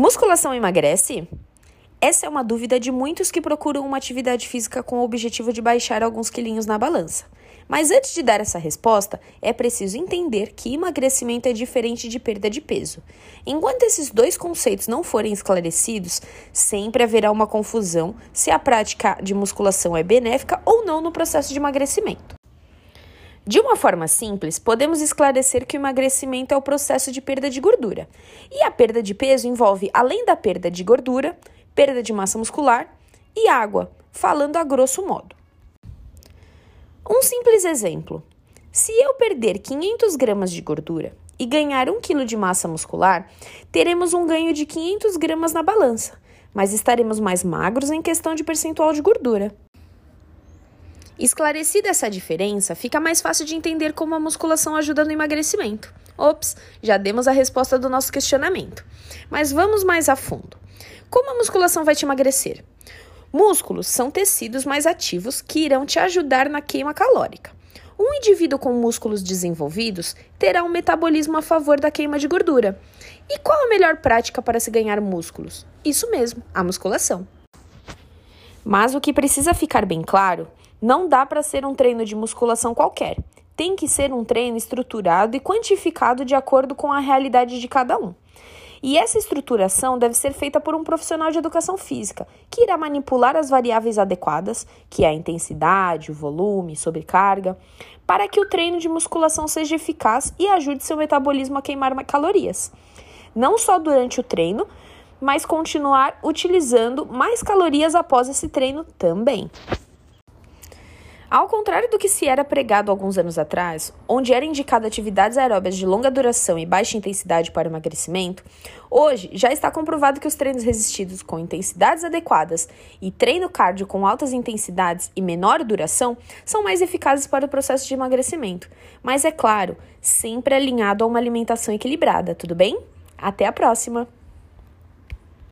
Musculação emagrece? Essa é uma dúvida de muitos que procuram uma atividade física com o objetivo de baixar alguns quilinhos na balança. Mas antes de dar essa resposta, é preciso entender que emagrecimento é diferente de perda de peso. Enquanto esses dois conceitos não forem esclarecidos, sempre haverá uma confusão se a prática de musculação é benéfica ou não no processo de emagrecimento. De uma forma simples, podemos esclarecer que o emagrecimento é o processo de perda de gordura. E a perda de peso envolve, além da perda de gordura, perda de massa muscular e água, falando a grosso modo. Um simples exemplo: se eu perder 500 gramas de gordura e ganhar 1 kg de massa muscular, teremos um ganho de 500 gramas na balança, mas estaremos mais magros em questão de percentual de gordura. Esclarecida essa diferença, fica mais fácil de entender como a musculação ajuda no emagrecimento. Ops, já demos a resposta do nosso questionamento. Mas vamos mais a fundo. Como a musculação vai te emagrecer? Músculos são tecidos mais ativos que irão te ajudar na queima calórica. Um indivíduo com músculos desenvolvidos terá um metabolismo a favor da queima de gordura. E qual a melhor prática para se ganhar músculos? Isso mesmo, a musculação. Mas o que precisa ficar bem claro não dá para ser um treino de musculação qualquer. Tem que ser um treino estruturado e quantificado de acordo com a realidade de cada um. E essa estruturação deve ser feita por um profissional de educação física, que irá manipular as variáveis adequadas, que é a intensidade, o volume, sobrecarga, para que o treino de musculação seja eficaz e ajude seu metabolismo a queimar calorias. Não só durante o treino, mas continuar utilizando mais calorias após esse treino também. Ao contrário do que se era pregado alguns anos atrás, onde era indicado atividades aeróbias de longa duração e baixa intensidade para emagrecimento, hoje já está comprovado que os treinos resistidos com intensidades adequadas e treino cardio com altas intensidades e menor duração são mais eficazes para o processo de emagrecimento. Mas é claro, sempre alinhado a uma alimentação equilibrada, tudo bem? Até a próxima!